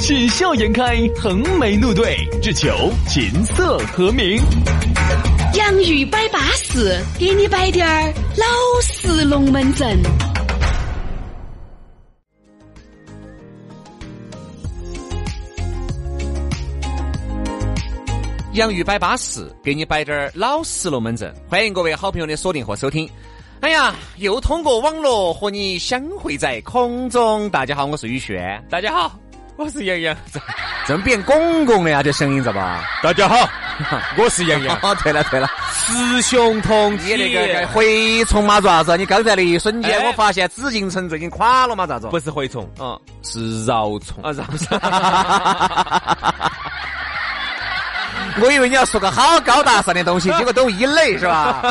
喜笑颜开，横眉怒对，只求琴瑟和鸣。洋芋摆巴士，给你摆点儿老式龙门阵。洋芋摆巴士，给你摆点儿老式龙门阵。欢迎各位好朋友的锁定和收听。哎呀，又通过网络和你相会在空中。大家好，我是宇轩。大家好，我是杨洋。怎么变公公了呀，这声音知道吧？大家好，我是杨洋。哦，对了对了，雌雄同你那个蛔虫嘛，爪子？你刚才那一瞬间，我发现紫禁城最近垮了嘛，咋子？不是蛔虫，嗯，是饶虫啊，饶虫。我以为你要说个好高大上的东西，结果都一类是吧？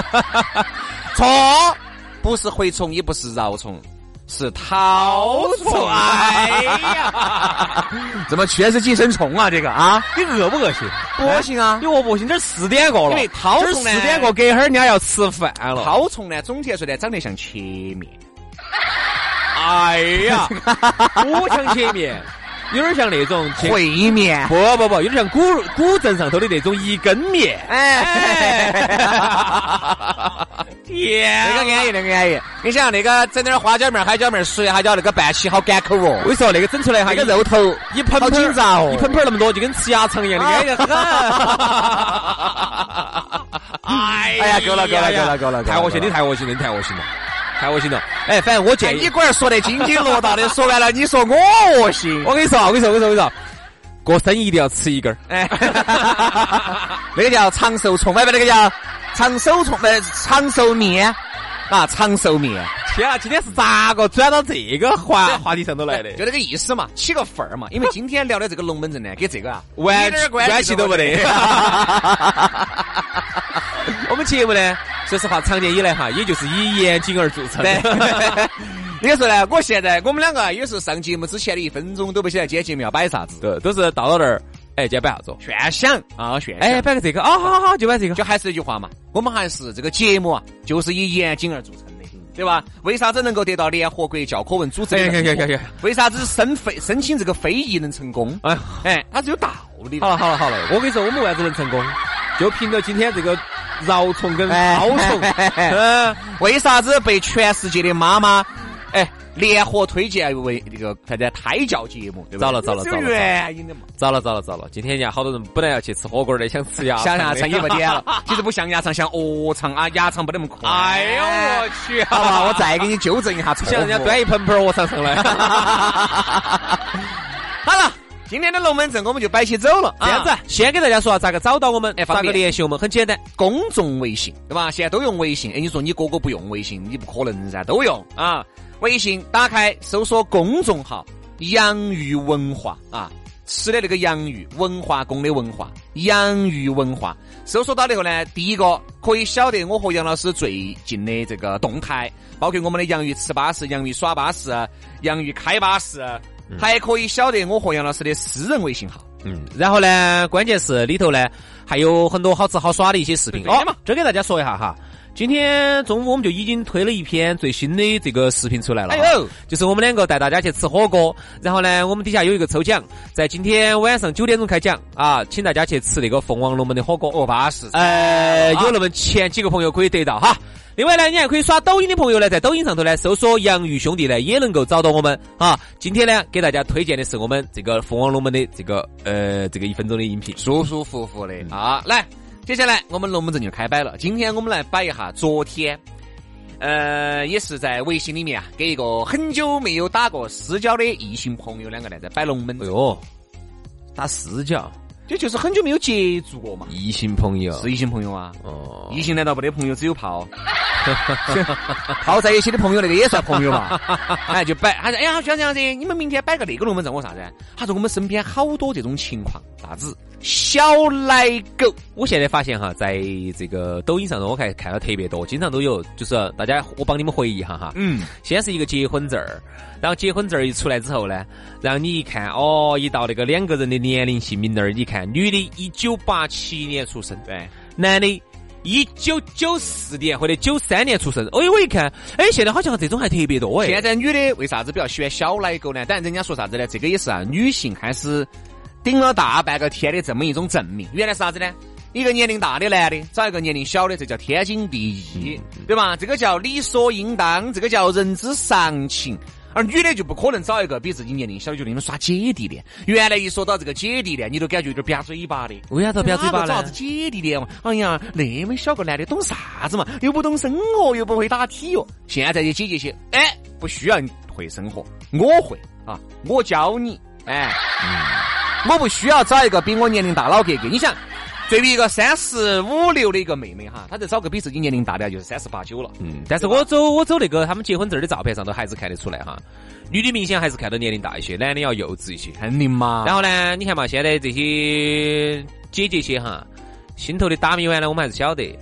错，不是蛔虫，也不是饶虫，是绦虫。哎呀，怎么全是寄生虫啊？这个啊，你恶不恶心？不恶心啊！你恶不恶心？这四点过了，因为绦虫四点过，隔会儿人家要吃饭了。绦虫呢，总体来说呢，长得像切面。哎呀，不像切面。有点像那种烩面，不不不，有点像古古镇上头的那种一根面。哎，天，那个安逸，那个安逸。你想那个整点花椒面、海椒面、水还叫那个拌起好干口哦。我跟你说，那个整出来哈，那个肉头一盆好紧张哦，一盆盆那么多，就跟吃鸭肠一样的，安逸很。哎呀，够了够了够了够了，太恶心，你太恶心了，你太恶心了。太恶心了！哎，反正我建议你龟儿说得津津乐道的，说完了，你说我恶心。我跟你说，我跟你说，我跟你说，我跟你说，过生一定要吃一根儿。哎，那个叫长寿虫，外面那个叫长寿虫，呃，长寿面啊，长寿面。天啊，今天是咋个转到这个话话题上头来的？就那个意思嘛，起个范儿嘛。因为今天聊的这个龙门阵呢，跟这个啊，完点关系都没得。我们节目呢？说实话，长年以来哈，也就是以严谨而著称。你说呢？我现在我们两个也是上节目之前的一分钟都不晓得今天节目要摆啥子，对，都是到了那儿，哎，今天摆啥子？炫想啊，炫哎，摆个这个啊，好好就摆这个，就还是那句话嘛，我们还是这个节目啊，就是以严谨而著称的，对吧？为啥子能够得到联合国教科文组织？为啥子申非申请这个非遗能成功？哎哎，它是有道理。好了好了好了，我跟你说，我们为啥子能成功？就凭着今天这个饶虫跟绦虫，嗯，为啥子被全世界的妈妈哎联合推荐为那个啥子胎教节目？糟了糟了糟了，原因的嘛。糟了糟了糟了，今天人家好多人本来要去吃火锅的，想吃鸭，想鸭肠也不点了。其实不像鸭肠，像鹅肠啊，鸭肠不那么快。哎呦我去，好吧，我再给你纠正一下，像人家端一盆盆鹅肠上来。今天的龙门阵我们就摆起走了。这样子，先给大家说下咋个找到我们，哎咋个联系我们？很简单，公众微信，对吧？现在都用微信。哎，你说你哥哥不用微信，你不可能噻，都用啊。微信打开，搜索公众号“洋芋文化”啊，吃的那个洋芋，文化宫的文化，洋芋文化。搜索到以后呢，第一个可以晓得我和杨老师最近的这个动态，包括我们的洋芋吃巴士、洋芋耍巴士、洋芋开巴士。还可以晓得我和杨老师的私人微信号。嗯，然后呢，关键是里头呢还有很多好吃好耍的一些视频。哦，这给大家说一下哈。今天中午我们就已经推了一篇最新的这个视频出来了。哎呦，就是我们两个带大家去吃火锅。然后呢，我们底下有一个抽奖，在今天晚上九点钟开奖啊，请大家去吃那个凤凰龙门的火锅。哦，巴适。呃，有那么前几个朋友可以得到哈。另外呢，你还可以刷抖音的朋友呢，在抖音上头呢搜索“洋芋兄弟”呢，也能够找到我们啊。今天呢，给大家推荐的是我们这个凤凰龙门的这个呃这个一分钟的音频，舒舒服服的啊。来，接下来我们龙门阵就开摆了。今天我们来摆一下昨天，呃，也是在微信里面啊，给一个很久没有打过私交的异性朋友两个呢，在摆龙门。哎呦，打私交。这就是很久没有接触过嘛，异性朋友是异性朋友啊。哦，异性难道不得朋友只有泡？泡在一起的朋友那个也算朋友嘛？哎，就摆，他说，哎呀，像这样子，你们明天摆个那个龙门阵，我啥子？他说我们身边好多这种情况，啥子？小奶狗，我现在发现哈，在这个抖音上头，我看看到特别多，经常都有，就是大家，我帮你们回忆一下哈。嗯。先是一个结婚证儿，然后结婚证儿一出来之后呢，然后你一看，哦，一到那个两个人的年龄姓名那儿，你看，女的一九八七年出生，对，男的。一九九四年或者九三年出生，哎，我一看，哎，现在好像这种还特别多哎。现在女的为啥子比较喜欢小奶狗呢？当然，人家说啥子呢？这个也是啊，女性开始顶了大半个天的这么一种证明。原来是啥子呢？一个年龄大的男的找一个年龄小的，这叫天经地义，对吧？这个叫理所应当，这个叫人之常情。而女的就不可能找一个比自己年龄小的，就那种耍姐弟恋。原来一说到这个姐弟恋，你都感觉有点扁嘴巴的。为啥子扁嘴巴呢？啥子姐弟恋嘛？哎呀，那么小个男的懂啥子嘛？又不懂生活，又不会打体育。现在的姐姐些，哎，不需要你会生活，我会啊，我教你。哎，嗯我不需要找一个比我年龄大老哥哥。你想。对比一个三十五六的一个妹妹哈，她在找个比自己年龄大的，就是三十八九了。嗯，但是我走我走那个他们结婚证的照片上都还是看得出来哈，女的明显还是看到年龄大一些，男的要幼稚一些。肯定嘛。然后呢，你看嘛，现在这些姐姐些哈，心头的打米碗呢，我们还是晓得，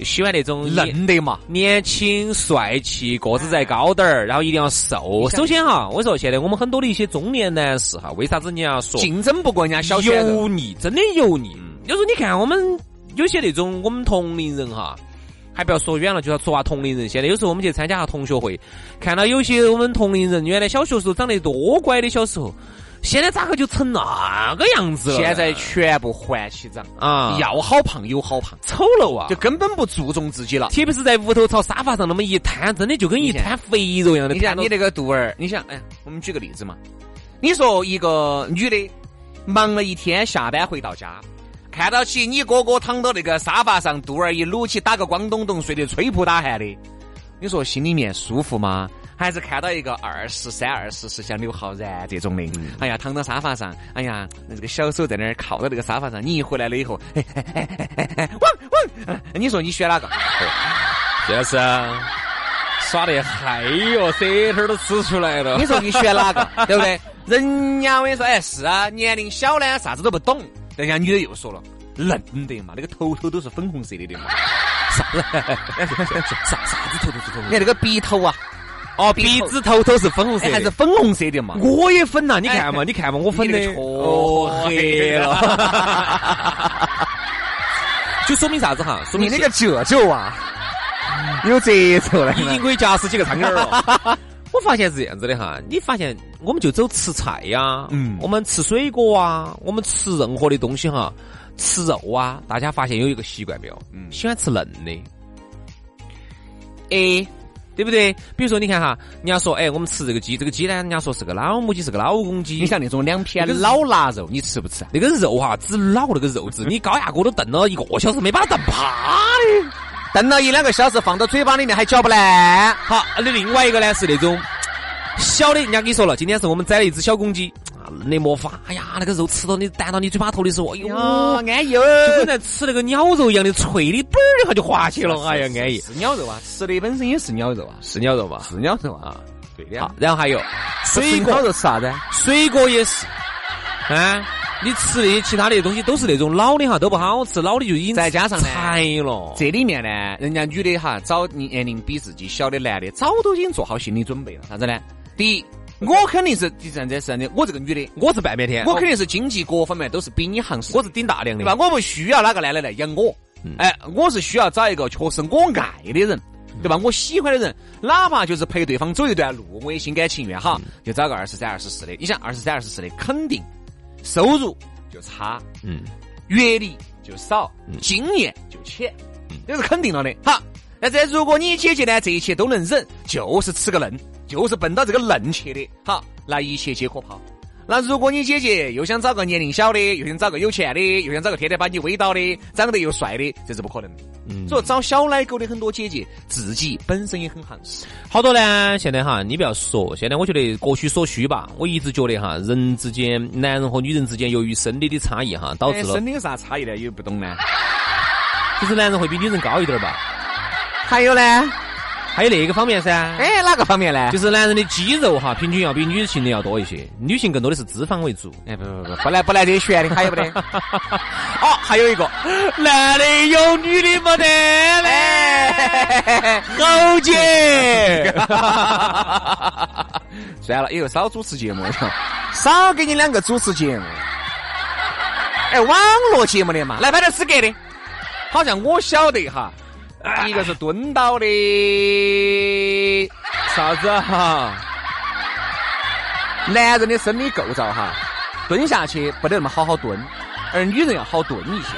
喜欢那种嫩的嘛，年轻帅气，个子再高点儿，然后一定要瘦。首先哈，我说现在我们很多的一些中年男士哈，为啥子你要说竞争不过人家小油腻，真的油腻。有时候你看我们有些那种我们同龄人哈，还不要说远了，就要说话同龄人。现在有时候我们去参加下同学会，看到有些我们同龄人原来小学时候长得多乖的小时候，现在咋个就成那个样子了？现在全部还起长啊！要好胖有好胖，丑陋啊！就根本不注重自己了。特别是在屋头朝沙发上那么一瘫，真的就跟一滩肥肉一样的。你想你那个肚儿，你想，哎，我们举个例子嘛。你说一个女的忙了一天，下班回到家。看到起你哥哥躺到那个沙发上，肚儿一撸起，打个光咚咚，睡得吹扑打鼾的，你说心里面舒服吗？还是看到一个二十三、二十四像刘昊然这种的，哎呀，躺到沙发上，哎呀，那这个小手在那儿靠到那个沙发上，你一回来了以后，汪汪，你说你选哪个？就是啊耍得嗨哟，舌头都吃出来了。你说你选哪个？对不对？人家我跟你说，哎，是啊，年龄小呢，啥子都不懂。人家女的又说了，嫩的嘛，那个头头都是粉红色的的嘛，啥子？啥啥子头头是粉红？你看那个鼻头啊，哦，鼻子头头是粉红色，还是粉红色的嘛？我也粉呐，你看嘛，你看嘛，我粉的哦黑了，就说明啥子哈？说明那个褶皱啊，有褶皱了，已经可以夹死几个苍蝇了。我发现是这样子的哈，你发现我们就走吃菜呀，嗯，我们吃水果啊，我们吃任何的东西哈，吃肉啊，大家发现有一个习惯没有？嗯，喜欢吃嫩的，哎，对不对？比如说你看哈，人家说哎，我们吃这个鸡，这个鸡呢，人家说是个老母鸡，是个老公鸡。你像那种两片老腊肉，你吃不吃？那个肉哈，只老那个肉质，你高压锅都炖了一个小时，没把它炖趴的。炖了一两个小时，放到嘴巴里面还嚼不烂。好，那另外一个呢是那种小的，人家跟你说了，今天是我们宰了一只小公鸡，那没法。哎呀，那个肉吃到你弹到你嘴巴头的时候，哎呦，安逸哦，就跟在吃那个鸟肉一样的脆的，嘣儿一下就滑起了。哎呀，安逸。是鸟肉啊，吃的本身也是鸟肉啊，是鸟肉嘛，是鸟肉啊。对的。好，然后还有水果肉吃啥子？水果也是，啊。你吃的其他的东西都是那种老的哈，都不好吃，老的就已经再加上柴了。这里面呢，人家女的哈找年龄比自己小的男的，早都已经做好心理准备了。啥子呢？第一，我肯定是第三者是的，我这个女的，我是半边天，我肯定是经济各方面都是比你行实，我是顶大梁的，对吧？我不需要哪个男的来养我，哎，我是需要找一个确实我爱的人，对吧？我喜欢的人，哪怕就是陪对方走一段路，我也心甘情愿哈，就找个二十三、二十四的。你想二十三、二十四的，肯定收入。就差，嗯，阅历就少，经验就浅，这是肯定了的。好，那这如果你姐姐呢，这一切都能忍，就是吃个嫩，就是奔到这个嫩去的，好，那一切皆可抛。那如果你姐姐又想找个年龄小的，又想找个有钱的，又想找个天天把你围到的，长得又帅的，这是不可能的。嗯，所以找小奶狗的很多姐姐自己本身也很行实。好多呢，现在哈，你不要说，现在我觉得各取所需吧。我一直觉得哈，人之间，男人和女人之间，由于生理的差异哈，导致了。生理有啥差异呢？也不懂呢。就是男人会比女人高一点吧。还有呢？还有那个方面噻，哎，哪个方面呢？就是男人的肌肉哈，平均要比女性的要多一些，女性更多的是脂肪为主。哎，不不不，不来不来这些悬的，还有不得？哦，还有一个，男的有，女的没得嘞，侯姐。算了，以后少主持节目，少给你两个主持节目。哎，网络节目的嘛，来拍点资格的，好像我晓得哈。一个是蹲到的，啥子哈？男人的生理构造哈，蹲下去不得那么好好蹲，而女人要好蹲一些。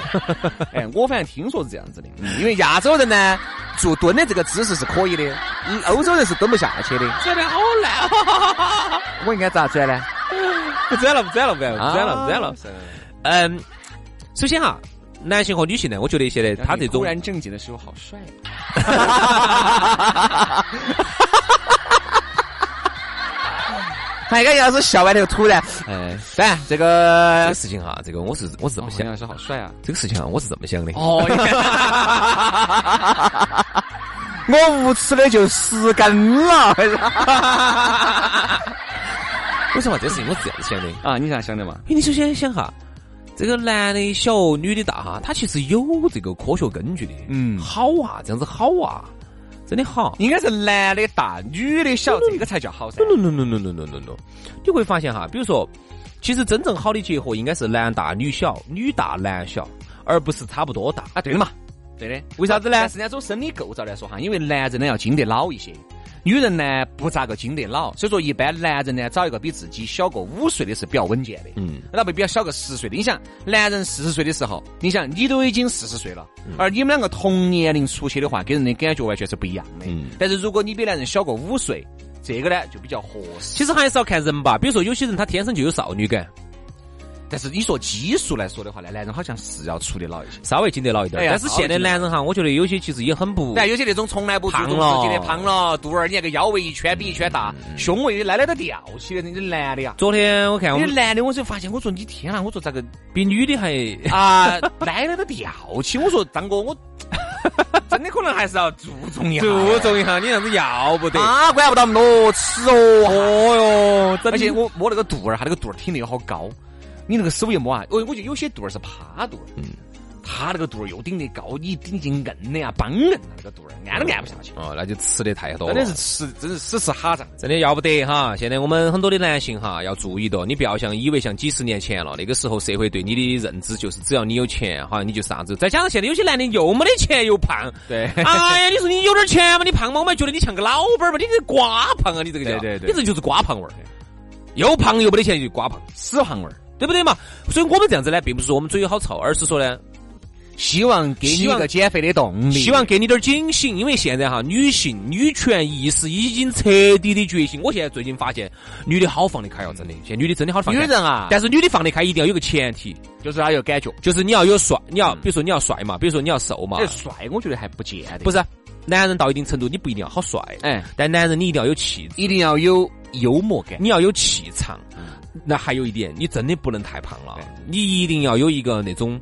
哎，我反正听说是这样子的，因为亚洲人呢，做蹲的这个姿势是可以的，欧洲人是蹲不下去的。转的好烂，我应该咋转呢？不转了，不转了，不转了，不转了。嗯，首先哈。男性和女性呢？我觉得现在他这种突然正经的时候好帅。还个要是笑完头突然，哎，算这个这个事情哈，这个我是我是这么想，是好帅啊！这个事情啊，我是这么想的。哦，我无耻的就失根了。为什么这事情我是这样想的啊？你咋想的嘛？你首先想哈。这个男的小，女的大哈，他其实有这个科学根据的。嗯，好啊，这样子好啊，真的好。应该是男的大，女的小，这个才叫好噻。no no no no no no no no，你会发现哈，比如说，其实真正好的结合应该是男大女小，女大男小，而不是差不多大啊。对的嘛，对的。为啥子呢？是那从生理构造来说哈，因为男人呢要经得老一些。女人呢不咋个经得老，所以说一般男人呢找一个比自己小个五岁的是比较稳健的，嗯，那不比较小个十岁的。你想，男人四十岁的时候，你想你都已经四十岁了，而你们两个同年龄出去的话，给人的感觉完全是不一样的。嗯，但是如果你比男人小个五岁，这个呢就比较合适。其实还是要看人吧，比如说有些人他天生就有少女感。但是你说基数来说的话呢，男人好像是要出得老一些，稍微经得老一点。但是现在男人哈，我觉得有些其实也很不。但有些那种从来不注重自己的胖了，肚儿你那个腰围一圈比一圈大，胸围奶奶都吊起的那种男的呀。昨天我看我们男的，我就发现，我说你天啊，我说咋个比女的还啊，奶奶都吊起。我说张哥，我 真的可能还是要注重一下，注重一下，你样子要不得，啊，管不到那么多吃哦。哦哟，而且我摸那个肚儿，他那个肚儿挺的又好高。你那个手一摸啊，哦我觉得有些肚儿是趴肚儿，嗯，他那个肚儿又顶得高，你顶进硬的呀，梆硬啊，那个肚儿按都按不下去。哦，那就吃的太多了。真的是吃，真是死吃哈胀，真的要不得哈。现在我们很多的男性哈要注意到，你不要像以为像几十年前了，那个时候社会对你的认知就是只要你有钱，哈你就啥子。再加上现在有些男的又没得钱又胖，对，哎呀，你说你有点钱嘛，你胖嘛，我们觉得你像个老板嘛，你这瓜胖啊，你这个叫，对对，你这就是瓜胖味儿，又胖又没得钱就瓜胖，死胖味儿。对不对嘛？所以我们这样子呢，并不是说我们嘴有好臭，而是说呢，希望给你一个减肥的动力，希望给你点警醒。因为现在哈，女性女权意识已经彻底的觉醒。我现在最近发现，女的好放得开哦，真的。现在女的真的好放得开。女人啊，但是女的放得开一定要有个前提，就是她有感觉，就是你要有帅，你要比如说你要帅嘛，比如说你要瘦嘛。帅，我觉得还不见得。不是，男人到一定程度，你不一定要好帅，哎，但男人你一定要有气质，一定要有幽默感，你要有气场。那还有一点，你真的不能太胖了，你一定要有一个那种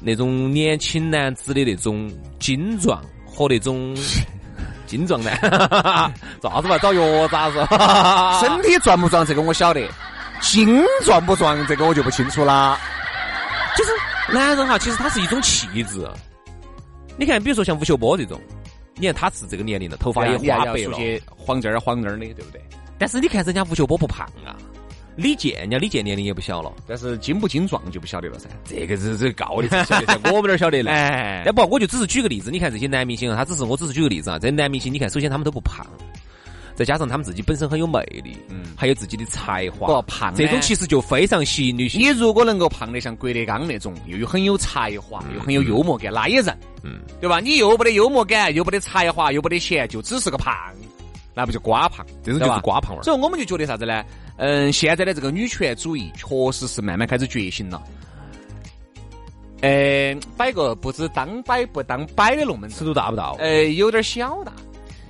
那种年轻男子的那种精壮和那种 精壮男，咋子嘛？找药咋子？身体壮不壮？这个我晓得，精壮不壮？这个我就不清楚啦。就是男人哈，其实他是一种气质。你看，比如说像吴秀波这种，你看他是这个年龄了，头发也花白了，黄这儿黄那儿的，对不对？但是你看人家吴秀波不胖啊。李健，人家李健年龄也不小了，但是精不精壮就不晓得了噻。这个是这高的晓得，我们哪晓得呢？哎，不，我就只是举个例子。你看这些男明星啊，他只是我只是举个例子啊。这男明星，你看，首先他们都不胖，再加上他们自己本身很有魅力，嗯，还有自己的才华。不胖，这种其实就非常吸引女性。你如果能够胖得像郭德纲那种，又有很有才华，又很有幽默感，那也认，嗯，对吧？你又不得幽默感，又不得才华，又不得钱，就只是个胖。那不就瓜胖，这种就是瓜胖味儿。所以我们就觉得啥子呢？嗯，现在的这个女权主义确实是慢慢开始觉醒了。呃，摆个不知当摆不当摆的龙门尺度大不大？呃，有点小大。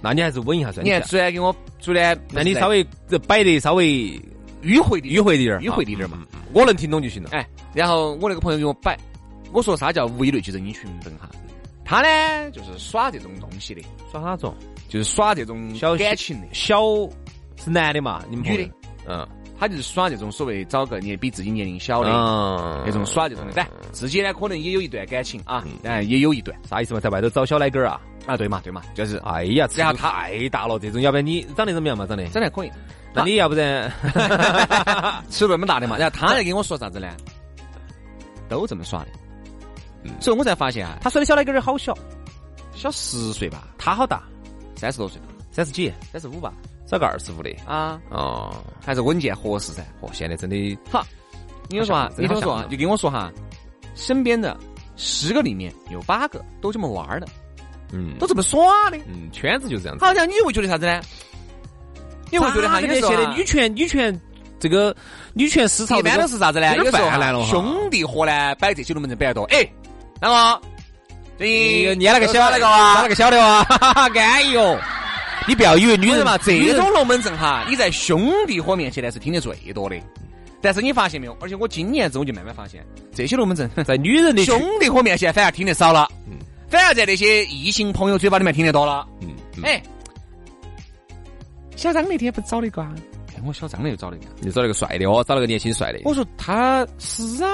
那你还是稳一下算。你看，昨天给我昨天，那你稍微摆的稍微迂回的迂回一点，迂回一点嘛。我能听懂就行了。哎，然后我那个朋友给我摆，我说啥叫物以类聚，人以群分哈。他呢就是耍这种东西的，耍哪种？就是耍这种小感情的，小是男的嘛？你们女的，嗯，他就是耍这种所谓找个年比自己年龄小的那种耍这种的。但自己呢可能也有一段感情啊，嗯，也有一段，啥意思嘛？在外头找小奶狗啊？啊，对嘛，对嘛，就是，哎呀，然后他太大了，这种，要不然你长得怎么样嘛？长得长得可以，那你要不然 吃那么大的嘛？然后他来跟我说啥子呢？都这么耍的，所以我才发现啊，他说的小奶狗儿好小，小十岁吧？他好大？三十多岁，三十几？三十五吧？找个二十五的啊？哦，还是稳健合适噻？哦，现在真的好。你说啊，你听我说啊，就跟我说哈，身边的十个里面有八个都这么玩的。嗯，都这么耍的，嗯，圈子就这样子。好像你会觉得啥子呢？你会觉得哈，现在女权女权这个女权市场一般都是啥子呢？有时候兄弟伙呢摆这些龙门阵摆得多。哎，那么你捏了个小那个啊，那个小的啊，安逸哦。你不要以为女人嘛，这种龙门阵哈，你在兄弟伙面前呢是听得最多的。但是你发现没有？而且我今年子我就慢慢发现，这些龙门阵 在女人的兄弟伙面前反而听得少了。嗯。反而在那些异性朋友嘴巴里面听得多了。嗯，哎，小张那天不找了一个啊？哎，我小张那又找了一个，又找了个帅的哦，找了个年轻帅的。我说他是啊，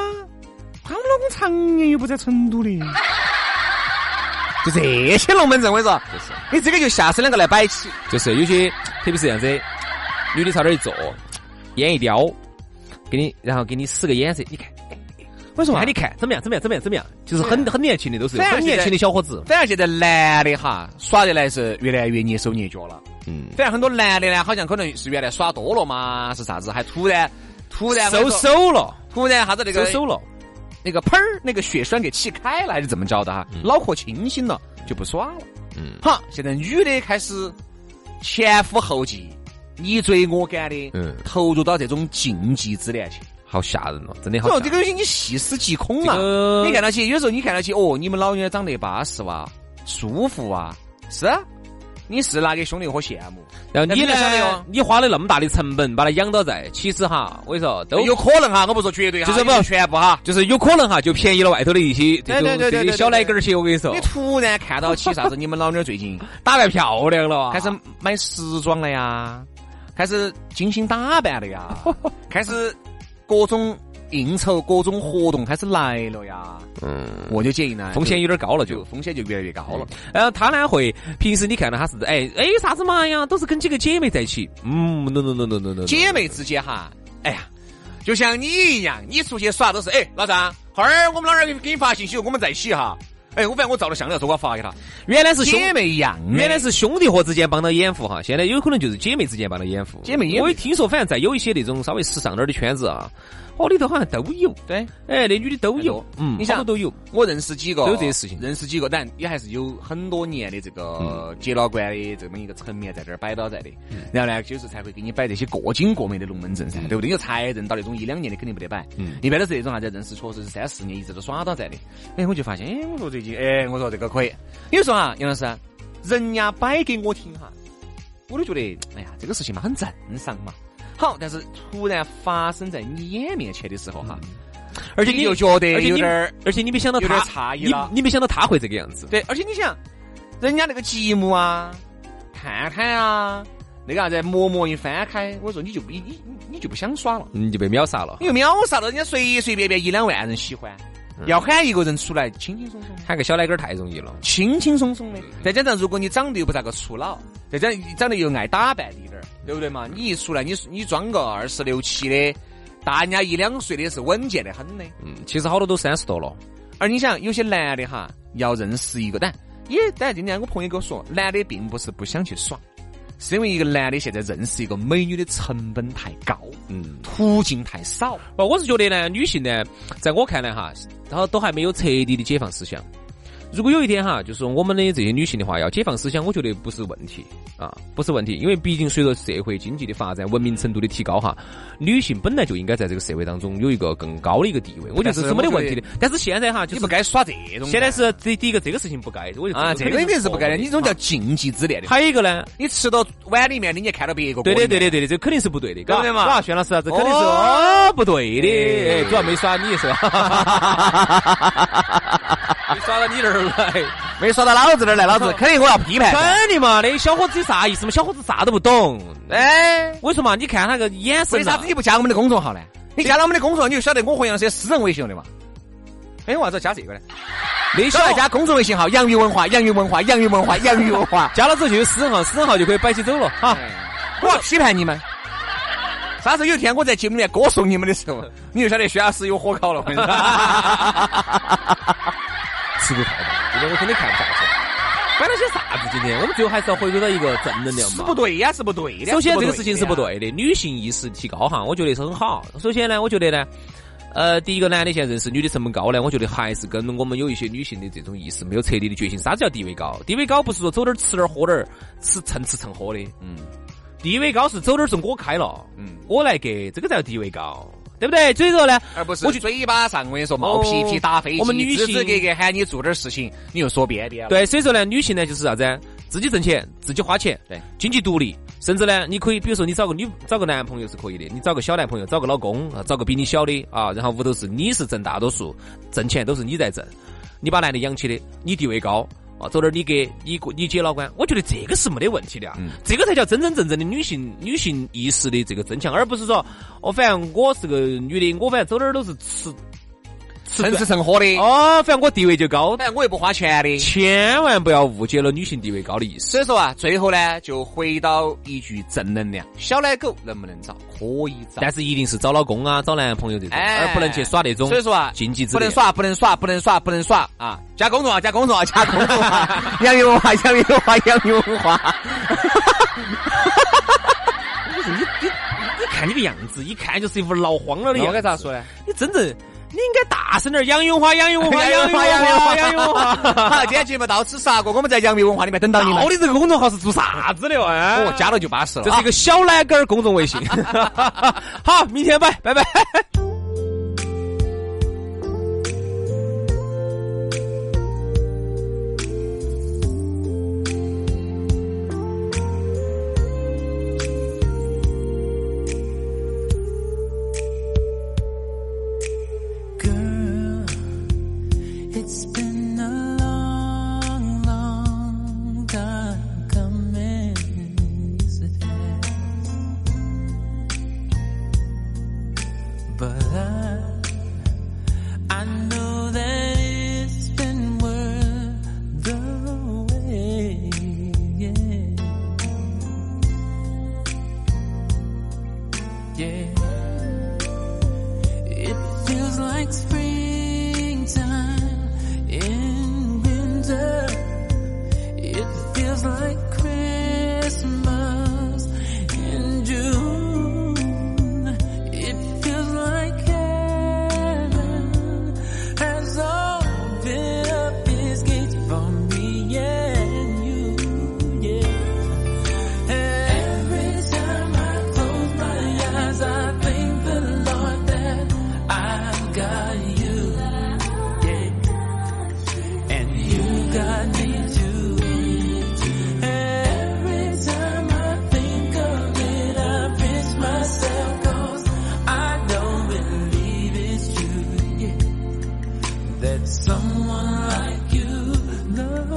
他们老公常年又不在成都的。就这些龙门阵，我跟你说，就是你这个就下次两个来摆起。就是有些，特别是这样子，女的朝那儿一坐，眼一叼，给你，然后给你使个眼色，你看。我说，看你看怎么样？怎么样？怎么样？怎么样？就是很很年轻的，都是很年轻的小伙子。反而现在男的哈耍的来是越来越蹑手蹑脚了。嗯。反而很多男的呢，好像可能是原来耍多了嘛，是啥子？还突然突然收手了，突然啥子那个收手了，那个喷儿那个血栓给气开了，还是怎么着的哈？脑壳清醒了，就不耍了。嗯。好，现在女的开始前赴后继，你追我赶的，嗯，投入到这种禁忌之恋去。好吓人哦，真的好。这个东西你细思极恐啊！你看到起，有时候你看到起，哦，你们老娘长得巴适哇，舒服哇，是，你是拿给兄弟伙羡慕。然后你呢？你花了那么大的成本把它养到在，其实哈，我跟你说都有可能哈，我不说绝对哈，就是不全部哈，就是有可能哈，就便宜了外头的一些这种这些小奶狗儿些。我跟你说，你突然看到起啥子？你们老娘最近打扮漂亮了，开始买时装了呀，开始精心打扮了呀，开始。各种应酬、各种活动开始来了呀，嗯，我就建议呢，风险有点高了，就风险就越来越高了。然后他呢会平时你看到他是哎哎啥子嘛呀，都是跟几个姐妹在一起，嗯，no no no no no no，姐妹之间哈，哎呀，就像你一样，你出去耍都是哎老张，后儿我们老二给给你发信息，我们在一起哈。哎，我反正我照了相了，说我发给他。原来是姐妹一样，原来是兄弟伙之间帮他掩护哈，现在有可能就是姐妹之间帮他掩护。姐妹，我也听说，反正在有一些那种稍微时尚点的圈子啊。哦，里头好像都有，对，哎，那女的都有，嗯，你想都有。我认识几个，都有这些事情，认识几个，但也还是有很多年的这个结了关的这么一个层面在这儿摆到在的。然后呢，就是才会给你摆这些过精过美的龙门阵噻，对不对？有才认到那种一两年的肯定不得摆，嗯，一般都是这种啥子认识，确实是三四年一直都耍到在的。哎，我就发现，哎，我说最近，哎，我说这个可以。有时候啊，杨老师，人家摆给我听哈，我都觉得，哎呀，这个事情嘛，很正常嘛。好，但是突然发生在你眼面前的时候哈，而且你又觉得有点儿，而且你没想到他诧异了，你没想到他会这个样子。对，而且你想，人家那个节目啊，看看啊，那个啥子，默默一翻开，我说你就你你你就不想耍了，你就被秒杀了，你就秒杀了，人家随随便便一两万人喜欢。要喊一个人出来，轻轻松松；喊个小奶狗太容易了，轻轻松松的。再加上，如果你长得又不咋个粗老，再加上长得又爱打扮一点儿，对不对嘛？你一出来，你你装个二十六七的，大人家一两岁的是稳健的很的。嗯，其实好多都三十多了。而你想，有些男的哈，要认识一个，但也，但今天我朋友跟我说，男的并不是不想去耍。是因为一个男的现在认识一个美女的成本太高，嗯，途径太少。不，我是觉得呢，女性呢，在我看来哈，她都还没有彻底的解放思想。如果有一天哈，就是我们的这些女性的话，要解放思想，我觉得不是问题啊，不是问题，因为毕竟随着社会经济的发展，文明程度的提高哈，女性本来就应该在这个社会当中有一个更高的一个地位，我觉得这是没得问题的。但是现在哈，就是不该耍这种。现在是第第一个这个事情不该，我觉得啊，这个肯定是不该的，你这种叫禁忌之恋的。还有一个呢，你吃到碗里面的，你看到别个。对的，对的，对的，这肯定是不对的，对的嘛。哇，轩老师，这肯定是哦不对的，主要没耍你是吧？到你这儿来。没耍到老子这儿来，老子肯定我要批判。肯定嘛，那小伙子有啥意思嘛？小伙子啥都不懂。哎，为什么？你看他那个眼神。为啥子你不加我们的公众号呢？你加了我们的公众号，你就晓得我和杨是私人微信的嘛？哎，为啥子加这个呢？那小爱加公众微信号“洋芋文化”，洋芋文化，洋芋文化，洋芋文化。加了之后就有私人号，私人号就可以摆起走了。哈，我要批判你们。啥时候有一天我在节目里面歌颂你们的时候，你就晓得薛老师有火烤了。尺度太大，今天我真的看不下去。摆了些啥子？今天我们最后还是要回归到一个正能量嘛。是不对呀，是不对的。首先这个事情是不对的，女性意识提高哈，我觉得是很好。首先呢，我觉得呢，呃，第一个男的现在认识女的成本高呢，我觉得还是跟我们有一些女性的这种意识没有彻底的觉醒。啥子叫地位高？地位高不是说走点吃点喝点，吃蹭吃蹭喝的。嗯。地位高是走点儿是我开了，嗯，我来给，这个叫地位高，对不对？所以说呢，而不是我去嘴巴上，我跟你说冒皮皮打飞机，我们女性格格喊你做点事情，你又说变变了。对，所以说呢，女性呢就是啥子？自己挣钱，自己花钱，对，经济独立，甚至呢，你可以，比如说你找个女，找个男朋友是可以的，你找个小男朋友，找个老公啊，找个比你小的啊，然后屋头是你是挣大多数，挣钱都是你在挣，你把男的养起的，你地位高。啊，走点你给你你姐老倌，我觉得这个是没得问题的啊，这个才叫真真正正的女性女性意识的这个增强，而不是说，哦，反正我是个女的，我反正走哪儿都是吃。蹭吃蹭喝的哦，反正我地位就高，反正我又不花钱的，千万不要误解了女性地位高的意思。所以说啊，最后呢，就回到一句正能量：小奶狗能不能找？可以找，但是一定是找老公啊，找男朋友这种，而不能去耍那种。所以说啊，禁忌之不能耍，不能耍，不能耍，不能耍啊！加公众号，加公众号，加公众号，洋芋文化，洋芋文化，洋芋文化。你你你你看你个样子，一看就是一副闹慌了的样子。我该咋说呢？你真正。你应该大声点，杨永华，杨永华，杨永华，杨永华，杨永华。好，今天节目到此杀过，我们在杨幂文化里面等到你们。你这个公众号是做啥子的哦？哦，加了就巴适了。这是一个小奶狗公众微信。好，明天拜，拜拜。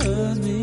Loves me